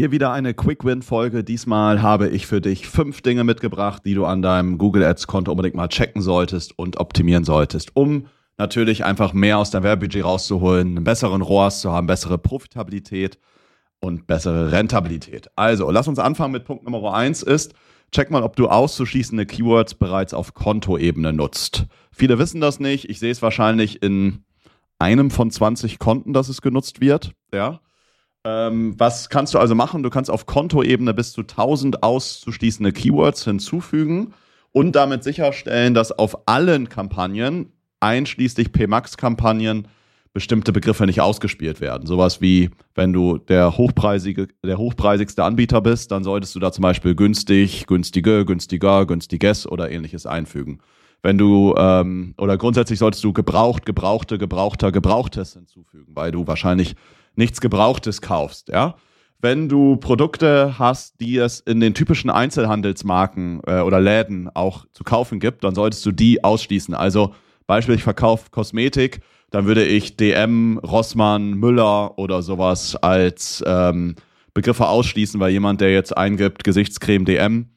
Hier wieder eine Quick Win Folge. Diesmal habe ich für dich fünf Dinge mitgebracht, die du an deinem Google Ads Konto unbedingt mal checken solltest und optimieren solltest, um natürlich einfach mehr aus deinem Werbebudget rauszuholen, einen besseren ROAS zu haben, bessere Profitabilität und bessere Rentabilität. Also, lass uns anfangen mit Punkt Nummer eins ist, check mal, ob du auszuschließende Keywords bereits auf Kontoebene nutzt. Viele wissen das nicht. Ich sehe es wahrscheinlich in einem von 20 Konten, dass es genutzt wird. Ja. Ähm, was kannst du also machen? Du kannst auf Kontoebene bis zu 1000 auszuschließende Keywords hinzufügen und damit sicherstellen, dass auf allen Kampagnen, einschließlich PMAX-Kampagnen, bestimmte Begriffe nicht ausgespielt werden. Sowas wie, wenn du der hochpreisige, der hochpreisigste Anbieter bist, dann solltest du da zum Beispiel günstig, günstige, günstiger, günstiges oder ähnliches einfügen. Wenn du, ähm, oder grundsätzlich solltest du gebraucht, gebrauchte, gebrauchter, gebrauchtes hinzufügen, weil du wahrscheinlich nichts Gebrauchtes kaufst, ja. Wenn du Produkte hast, die es in den typischen Einzelhandelsmarken äh, oder Läden auch zu kaufen gibt, dann solltest du die ausschließen. Also Beispiel, ich verkaufe Kosmetik, dann würde ich DM, Rossmann, Müller oder sowas als ähm, Begriffe ausschließen, weil jemand, der jetzt eingibt, Gesichtscreme DM,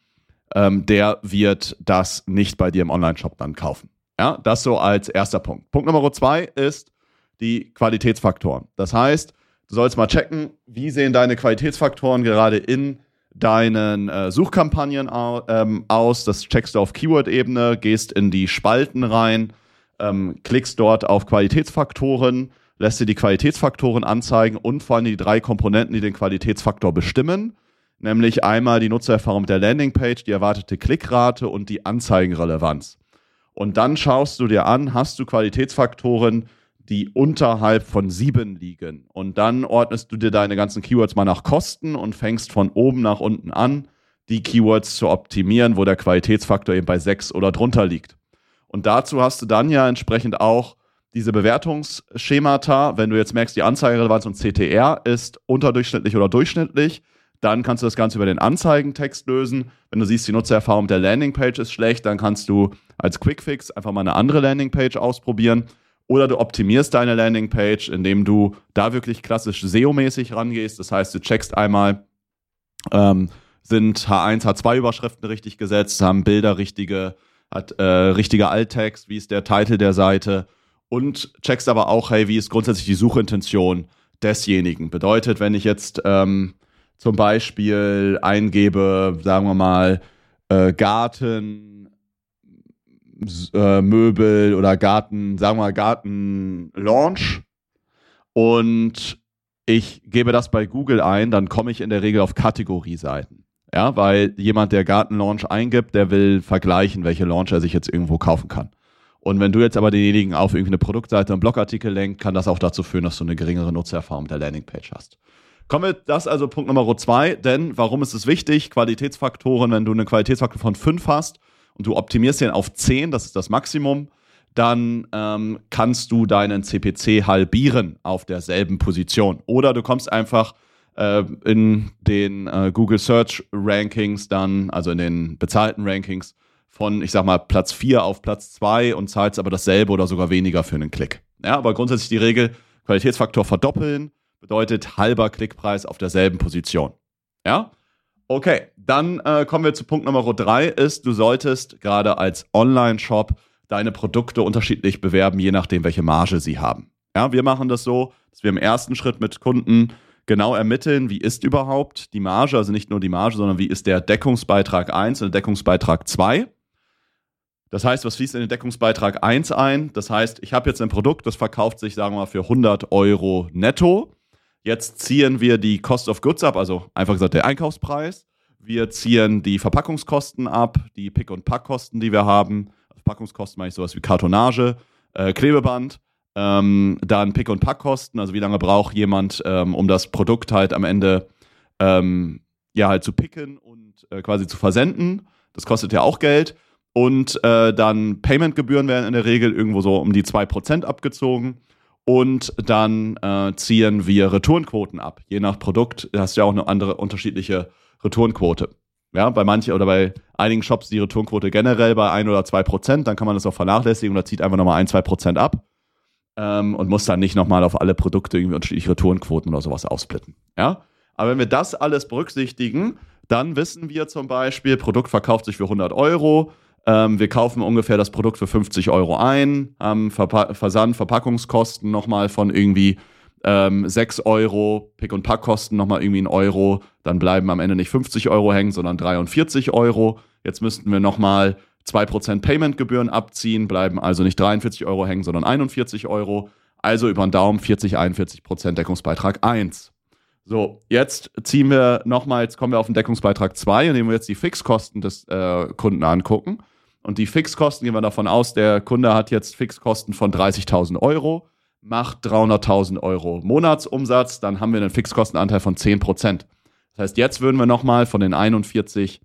ähm, der wird das nicht bei dir im Online-Shop dann kaufen. Ja, das so als erster Punkt. Punkt Nummer zwei ist die Qualitätsfaktoren. Das heißt, du sollst mal checken, wie sehen deine Qualitätsfaktoren gerade in deinen äh, Suchkampagnen au ähm, aus. Das checkst du auf Keyword-Ebene, gehst in die Spalten rein, ähm, klickst dort auf Qualitätsfaktoren, lässt dir die Qualitätsfaktoren anzeigen und vor allem die drei Komponenten, die den Qualitätsfaktor bestimmen. Nämlich einmal die Nutzererfahrung mit der Landingpage, die erwartete Klickrate und die Anzeigenrelevanz. Und dann schaust du dir an, hast du Qualitätsfaktoren, die unterhalb von sieben liegen. Und dann ordnest du dir deine ganzen Keywords mal nach Kosten und fängst von oben nach unten an, die Keywords zu optimieren, wo der Qualitätsfaktor eben bei sechs oder drunter liegt. Und dazu hast du dann ja entsprechend auch diese Bewertungsschemata. Wenn du jetzt merkst, die Anzeigerelevanz und CTR ist unterdurchschnittlich oder durchschnittlich, dann kannst du das Ganze über den Anzeigentext lösen. Wenn du siehst, die Nutzererfahrung der Landingpage ist schlecht, dann kannst du als Quickfix einfach mal eine andere Landingpage ausprobieren. Oder du optimierst deine Landingpage, indem du da wirklich klassisch SEO-mäßig rangehst. Das heißt, du checkst einmal, ähm, sind H1, H2-Überschriften richtig gesetzt, haben Bilder richtige, hat äh, richtiger Alttext, wie ist der Titel der Seite und checkst aber auch, hey, wie ist grundsätzlich die Suchintention desjenigen. Bedeutet, wenn ich jetzt ähm, zum Beispiel eingebe, sagen wir mal, äh, Garten, äh, Möbel oder Garten, sagen wir mal Garten Launch und ich gebe das bei Google ein, dann komme ich in der Regel auf Kategorieseiten. Ja, weil jemand, der Garten Launch eingibt, der will vergleichen, welche Launch er sich jetzt irgendwo kaufen kann. Und wenn du jetzt aber denjenigen auf irgendwie eine Produktseite, einen Blogartikel lenkt, kann das auch dazu führen, dass du eine geringere Nutzererfahrung der Landingpage hast. Kommen wir, das also Punkt Nummer zwei, denn warum ist es wichtig? Qualitätsfaktoren, wenn du einen Qualitätsfaktor von fünf hast und du optimierst den auf zehn, das ist das Maximum, dann ähm, kannst du deinen CPC halbieren auf derselben Position. Oder du kommst einfach äh, in den äh, Google Search Rankings dann, also in den bezahlten Rankings, von, ich sag mal, Platz 4 auf Platz 2 und zahlst aber dasselbe oder sogar weniger für einen Klick. Ja, aber grundsätzlich die Regel, Qualitätsfaktor verdoppeln, bedeutet halber Klickpreis auf derselben Position. Ja? Okay, dann äh, kommen wir zu Punkt Nummer drei, ist, du solltest gerade als Online-Shop deine Produkte unterschiedlich bewerben, je nachdem, welche Marge sie haben. Ja, wir machen das so, dass wir im ersten Schritt mit Kunden genau ermitteln, wie ist überhaupt die Marge, also nicht nur die Marge, sondern wie ist der Deckungsbeitrag 1 und der Deckungsbeitrag 2. Das heißt, was fließt in den Deckungsbeitrag 1 ein? Das heißt, ich habe jetzt ein Produkt, das verkauft sich, sagen wir mal, für 100 Euro netto. Jetzt ziehen wir die Cost of Goods ab, also einfach gesagt der Einkaufspreis. Wir ziehen die Verpackungskosten ab, die Pick- und Packkosten, die wir haben. Also Verpackungskosten meine ich sowas wie Kartonage, äh, Klebeband. Ähm, dann Pick- und Packkosten, also wie lange braucht jemand, ähm, um das Produkt halt am Ende ähm, ja halt zu picken und äh, quasi zu versenden. Das kostet ja auch Geld. Und äh, dann Paymentgebühren werden in der Regel irgendwo so um die 2% abgezogen. Und dann äh, ziehen wir Returnquoten ab. Je nach Produkt hast du ja auch eine andere unterschiedliche Returnquote. Ja, bei manchen oder bei einigen Shops die Returnquote generell bei ein oder zwei Prozent, dann kann man das auch vernachlässigen oder zieht einfach nochmal ein, zwei Prozent ab ähm, und muss dann nicht nochmal auf alle Produkte irgendwie unterschiedliche Returnquoten oder sowas aufsplitten. Ja, Aber wenn wir das alles berücksichtigen, dann wissen wir zum Beispiel, Produkt verkauft sich für 100 Euro. Ähm, wir kaufen ungefähr das Produkt für 50 Euro ein, haben Verpa Versand, Verpackungskosten nochmal von irgendwie ähm, 6 Euro, Pick- und Packkosten nochmal irgendwie ein Euro. Dann bleiben am Ende nicht 50 Euro hängen, sondern 43 Euro. Jetzt müssten wir nochmal 2% Paymentgebühren abziehen, bleiben also nicht 43 Euro hängen, sondern 41 Euro. Also über den Daumen 40, 41% Deckungsbeitrag 1. So, jetzt ziehen wir nochmal, jetzt kommen wir auf den Deckungsbeitrag 2, indem wir jetzt die Fixkosten des äh, Kunden angucken. Und die Fixkosten gehen wir davon aus, der Kunde hat jetzt Fixkosten von 30.000 Euro, macht 300.000 Euro Monatsumsatz, dann haben wir einen Fixkostenanteil von 10%. Das heißt, jetzt würden wir nochmal von den 41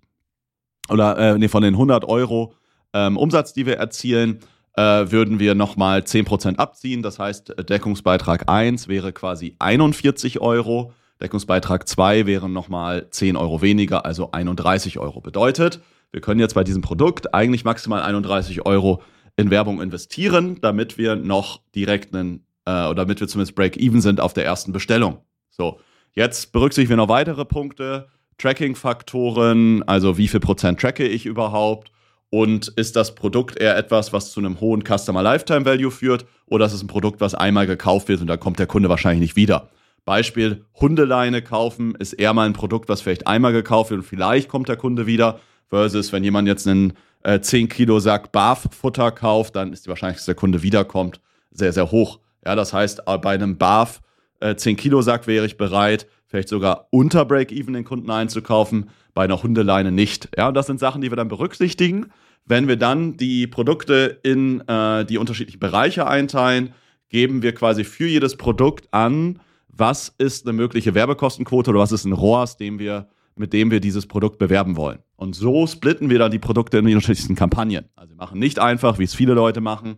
oder äh, nee, von den 100 Euro ähm, Umsatz, die wir erzielen, äh, würden wir nochmal 10% abziehen. Das heißt, Deckungsbeitrag 1 wäre quasi 41 Euro. Deckungsbeitrag 2 wären nochmal 10 Euro weniger, also 31 Euro. Bedeutet, wir können jetzt bei diesem Produkt eigentlich maximal 31 Euro in Werbung investieren, damit wir noch direkt einen, äh, oder damit wir zumindest Break-Even sind auf der ersten Bestellung. So, jetzt berücksichtigen wir noch weitere Punkte. Tracking-Faktoren, also wie viel Prozent tracke ich überhaupt? Und ist das Produkt eher etwas, was zu einem hohen Customer Lifetime Value führt? Oder ist es ein Produkt, was einmal gekauft wird und da kommt der Kunde wahrscheinlich nicht wieder? Beispiel, Hundeleine kaufen ist eher mal ein Produkt, was vielleicht einmal gekauft wird und vielleicht kommt der Kunde wieder. Versus, wenn jemand jetzt einen äh, 10 Kilo Sack Barf-Futter kauft, dann ist die Wahrscheinlichkeit, dass der Kunde wiederkommt, sehr, sehr hoch. Ja, das heißt, äh, bei einem Barf äh, 10 Kilo Sack wäre ich bereit, vielleicht sogar unter Break-Even den Kunden einzukaufen, bei einer Hundeleine nicht. Ja, und das sind Sachen, die wir dann berücksichtigen. Wenn wir dann die Produkte in äh, die unterschiedlichen Bereiche einteilen, geben wir quasi für jedes Produkt an, was ist eine mögliche Werbekostenquote oder was ist ein ROAS, dem wir, mit dem wir dieses Produkt bewerben wollen. Und so splitten wir dann die Produkte in die unterschiedlichsten Kampagnen. Also wir machen nicht einfach, wie es viele Leute machen,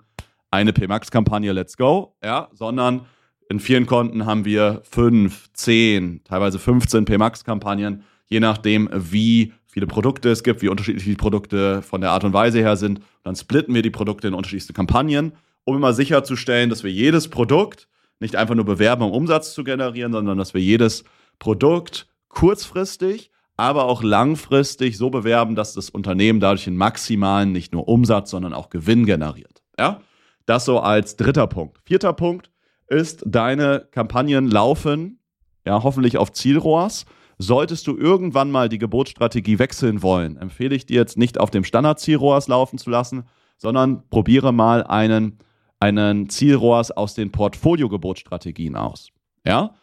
eine PMAX-Kampagne, let's go, ja, sondern in vielen Konten haben wir fünf, zehn, teilweise 15 PMAX-Kampagnen, je nachdem, wie viele Produkte es gibt, wie unterschiedlich die Produkte von der Art und Weise her sind. Und dann splitten wir die Produkte in unterschiedlichste Kampagnen, um immer sicherzustellen, dass wir jedes Produkt nicht einfach nur bewerben, um Umsatz zu generieren, sondern dass wir jedes Produkt kurzfristig, aber auch langfristig so bewerben, dass das Unternehmen dadurch einen maximalen nicht nur Umsatz, sondern auch Gewinn generiert. Ja? Das so als dritter Punkt. Vierter Punkt, ist, deine Kampagnen laufen, ja, hoffentlich auf Zielrohrs. Solltest du irgendwann mal die Geburtsstrategie wechseln wollen, empfehle ich dir jetzt nicht auf dem Standard-Zielrohrs laufen zu lassen, sondern probiere mal einen, einen Zielrohrs aus den Portfolio-Geburtsstrategien aus. Ja?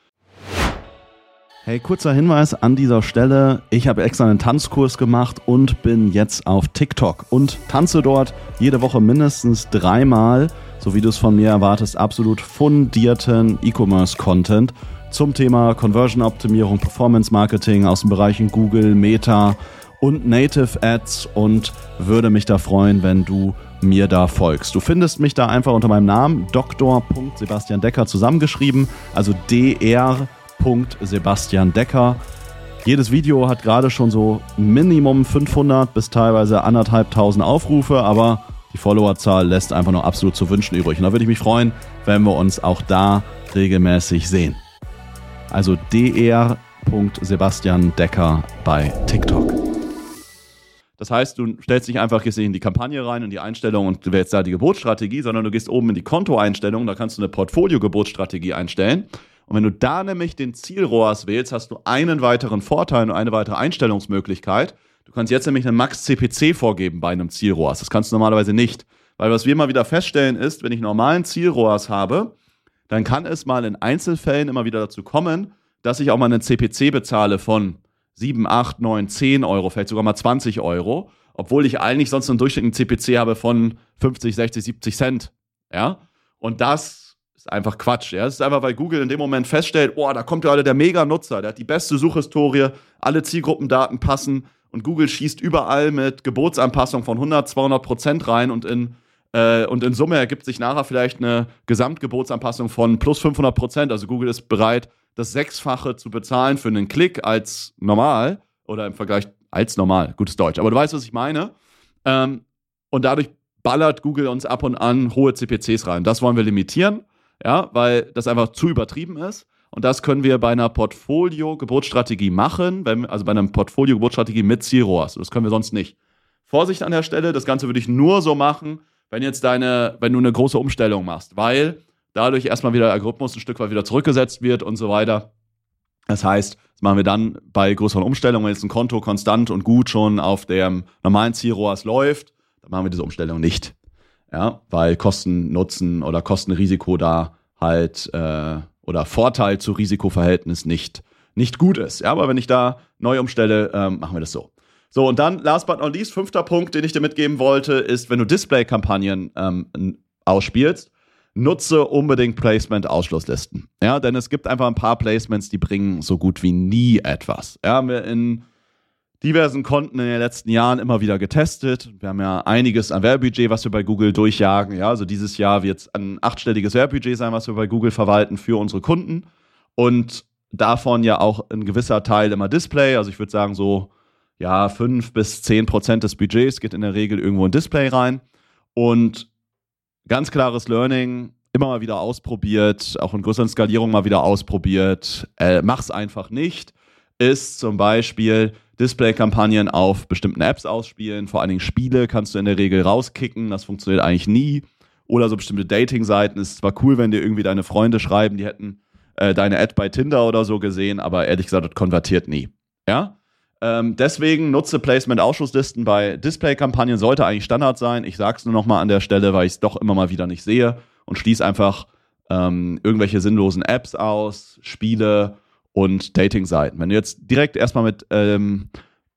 Hey, kurzer Hinweis an dieser Stelle. Ich habe extra einen Tanzkurs gemacht und bin jetzt auf TikTok und tanze dort jede Woche mindestens dreimal so wie du es von mir erwartest, absolut fundierten E-Commerce-Content zum Thema Conversion-Optimierung, Performance-Marketing aus den Bereichen Google, Meta und Native Ads und würde mich da freuen, wenn du mir da folgst. Du findest mich da einfach unter meinem Namen Dr. Sebastian Decker zusammengeschrieben, also dr. Sebastian Decker. Jedes Video hat gerade schon so Minimum 500 bis teilweise anderthalbtausend Aufrufe, aber die Followerzahl lässt einfach nur absolut zu wünschen übrig. Und da würde ich mich freuen, wenn wir uns auch da regelmäßig sehen. Also dr. Decker bei TikTok. Das heißt, du stellst nicht einfach in die Kampagne rein, in die Einstellung und wählst da die Geburtsstrategie, sondern du gehst oben in die Kontoeinstellung, da kannst du eine Portfolio-Geburtsstrategie einstellen. Und wenn du da nämlich den Zielrohrs wählst, hast du einen weiteren Vorteil und eine weitere Einstellungsmöglichkeit. Du kannst jetzt nämlich einen Max-CPC vorgeben bei einem Zielrohrs. Das kannst du normalerweise nicht. Weil was wir immer wieder feststellen ist, wenn ich normalen Zielrohrs habe, dann kann es mal in Einzelfällen immer wieder dazu kommen, dass ich auch mal einen CPC bezahle von 7, 8, 9, 10 Euro, vielleicht sogar mal 20 Euro, obwohl ich eigentlich sonst einen durchschnittlichen CPC habe von 50, 60, 70 Cent. Ja? Und das ist einfach Quatsch. Ja? Das ist einfach, weil Google in dem Moment feststellt, oh, da kommt gerade der Mega-Nutzer, der hat die beste Suchhistorie, alle Zielgruppendaten passen und Google schießt überall mit Gebotsanpassung von 100, 200 Prozent rein und in, äh, und in Summe ergibt sich nachher vielleicht eine Gesamtgebotsanpassung von plus 500 Prozent. Also Google ist bereit, das Sechsfache zu bezahlen für einen Klick als normal oder im Vergleich als normal, gutes Deutsch. Aber du weißt, was ich meine. Ähm, und dadurch ballert Google uns ab und an hohe CPCs rein. Das wollen wir limitieren, ja, weil das einfach zu übertrieben ist. Und das können wir bei einer Portfolio-Geburtsstrategie machen, wenn, also bei einer Portfolio-Geburtsstrategie mit Zielrohrs. Das können wir sonst nicht. Vorsicht an der Stelle, das Ganze würde ich nur so machen, wenn jetzt deine, wenn du eine große Umstellung machst, weil dadurch erstmal wieder der Algorithmus ein Stück weit wieder zurückgesetzt wird und so weiter. Das heißt, das machen wir dann bei größeren Umstellungen, wenn jetzt ein Konto konstant und gut schon auf dem normalen Zielrohrs läuft, dann machen wir diese Umstellung nicht. Ja, weil Kosten, Nutzen oder Kostenrisiko da halt äh, oder Vorteil zu Risikoverhältnis nicht, nicht gut ist. Ja, aber wenn ich da neu umstelle, ähm, machen wir das so. So, und dann, last but not least, fünfter Punkt, den ich dir mitgeben wollte, ist, wenn du Display-Kampagnen ähm, ausspielst, nutze unbedingt Placement-Ausschlusslisten. Ja, denn es gibt einfach ein paar Placements, die bringen so gut wie nie etwas. Ja, in diversen Konten in den letzten Jahren immer wieder getestet. Wir haben ja einiges an Werbebudget, was wir bei Google durchjagen. Ja, also dieses Jahr wird es ein achtstelliges Werbebudget sein, was wir bei Google verwalten für unsere Kunden. Und davon ja auch ein gewisser Teil immer Display. Also ich würde sagen, so ja, fünf bis zehn Prozent des Budgets geht in der Regel irgendwo in Display rein. Und ganz klares Learning, immer mal wieder ausprobiert, auch in größeren Skalierungen mal wieder ausprobiert. Äh, mach's einfach nicht. Ist zum Beispiel Display-Kampagnen auf bestimmten Apps ausspielen. Vor allen Dingen Spiele kannst du in der Regel rauskicken. Das funktioniert eigentlich nie. Oder so bestimmte Dating-Seiten. Ist zwar cool, wenn dir irgendwie deine Freunde schreiben, die hätten äh, deine Ad bei Tinder oder so gesehen, aber ehrlich gesagt, das konvertiert nie. Ja? Ähm, deswegen nutze Placement-Ausschusslisten bei Display-Kampagnen, sollte eigentlich Standard sein. Ich sage es nur nochmal an der Stelle, weil ich es doch immer mal wieder nicht sehe und schließe einfach ähm, irgendwelche sinnlosen Apps aus, Spiele und Dating-Seiten. Wenn du jetzt direkt erstmal mit ähm,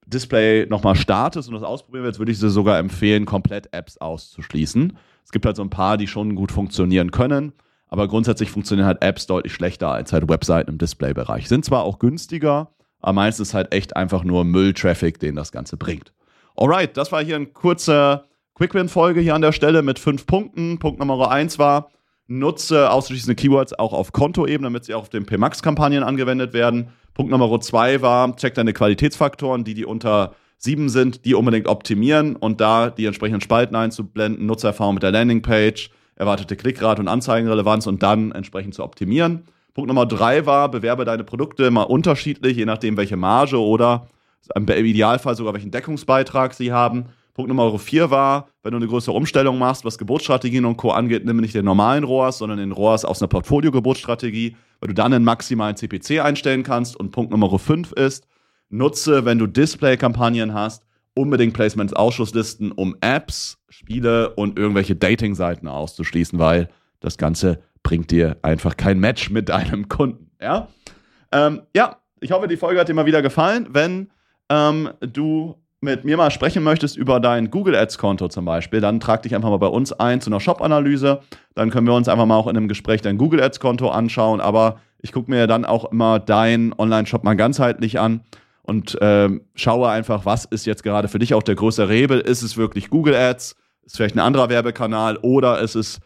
Display nochmal startest und das ausprobieren willst, würde ich dir sogar empfehlen, komplett Apps auszuschließen. Es gibt halt so ein paar, die schon gut funktionieren können, aber grundsätzlich funktionieren halt Apps deutlich schlechter als halt Webseiten im Display-Bereich. Sind zwar auch günstiger, aber meistens ist halt echt einfach nur Müll-Traffic, den das Ganze bringt. Alright, das war hier ein kurzer Quick-Win-Folge hier an der Stelle mit fünf Punkten. Punkt Nummer eins war, nutze ausschließende Keywords auch auf Kontoebene, damit sie auch auf den PMAX-Kampagnen angewendet werden. Punkt Nummer zwei war, check deine Qualitätsfaktoren, die, die unter sieben sind, die unbedingt optimieren und da die entsprechenden Spalten einzublenden, Nutzererfahrung mit der Landingpage, erwartete Klickrate und Anzeigenrelevanz und dann entsprechend zu optimieren. Punkt Nummer drei war, bewerbe deine Produkte mal unterschiedlich, je nachdem, welche Marge oder im Idealfall sogar welchen Deckungsbeitrag sie haben. Punkt Nummer vier war, wenn du eine größere Umstellung machst, was Geburtsstrategien und Co. angeht, nimm nicht den normalen ROAS, sondern den ROAS aus einer Portfolio-Geburtsstrategie, weil du dann einen maximalen CPC einstellen kannst. Und Punkt Nummer fünf ist, nutze, wenn du Display-Kampagnen hast, unbedingt Placements-Ausschusslisten, um Apps, Spiele und irgendwelche Dating-Seiten auszuschließen, weil das Ganze bringt dir einfach kein Match mit deinem Kunden. Ja, ähm, ja ich hoffe, die Folge hat dir mal wieder gefallen. Wenn ähm, du mit mir mal sprechen möchtest über dein Google Ads Konto zum Beispiel, dann trag dich einfach mal bei uns ein zu einer Shop-Analyse. Dann können wir uns einfach mal auch in einem Gespräch dein Google Ads Konto anschauen. Aber ich gucke mir dann auch immer deinen Online-Shop mal ganzheitlich an und ähm, schaue einfach, was ist jetzt gerade für dich auch der größere Rebel. Ist es wirklich Google Ads? Ist vielleicht ein anderer Werbekanal oder ist es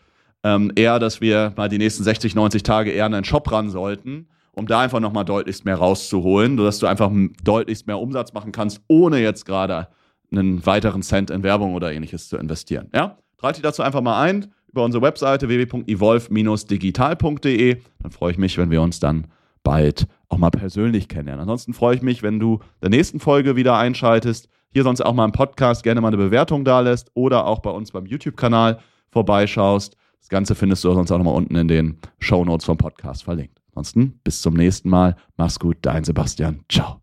ähm, eher, dass wir mal die nächsten 60, 90 Tage eher an einen Shop ran sollten, um da einfach nochmal deutlichst mehr rauszuholen, sodass du einfach deutlichst mehr Umsatz machen kannst, ohne jetzt gerade einen weiteren Cent in Werbung oder ähnliches zu investieren. Ja? Trag dich dazu einfach mal ein über unsere Webseite www.evolve-digital.de. Dann freue ich mich, wenn wir uns dann bald auch mal persönlich kennenlernen. Ansonsten freue ich mich, wenn du der nächsten Folge wieder einschaltest. Hier sonst auch mal im Podcast gerne mal eine Bewertung da lässt oder auch bei uns beim YouTube-Kanal vorbeischaust. Das Ganze findest du sonst auch nochmal unten in den Show Notes vom Podcast verlinkt. Ansonsten bis zum nächsten Mal. Mach's gut, dein Sebastian. Ciao.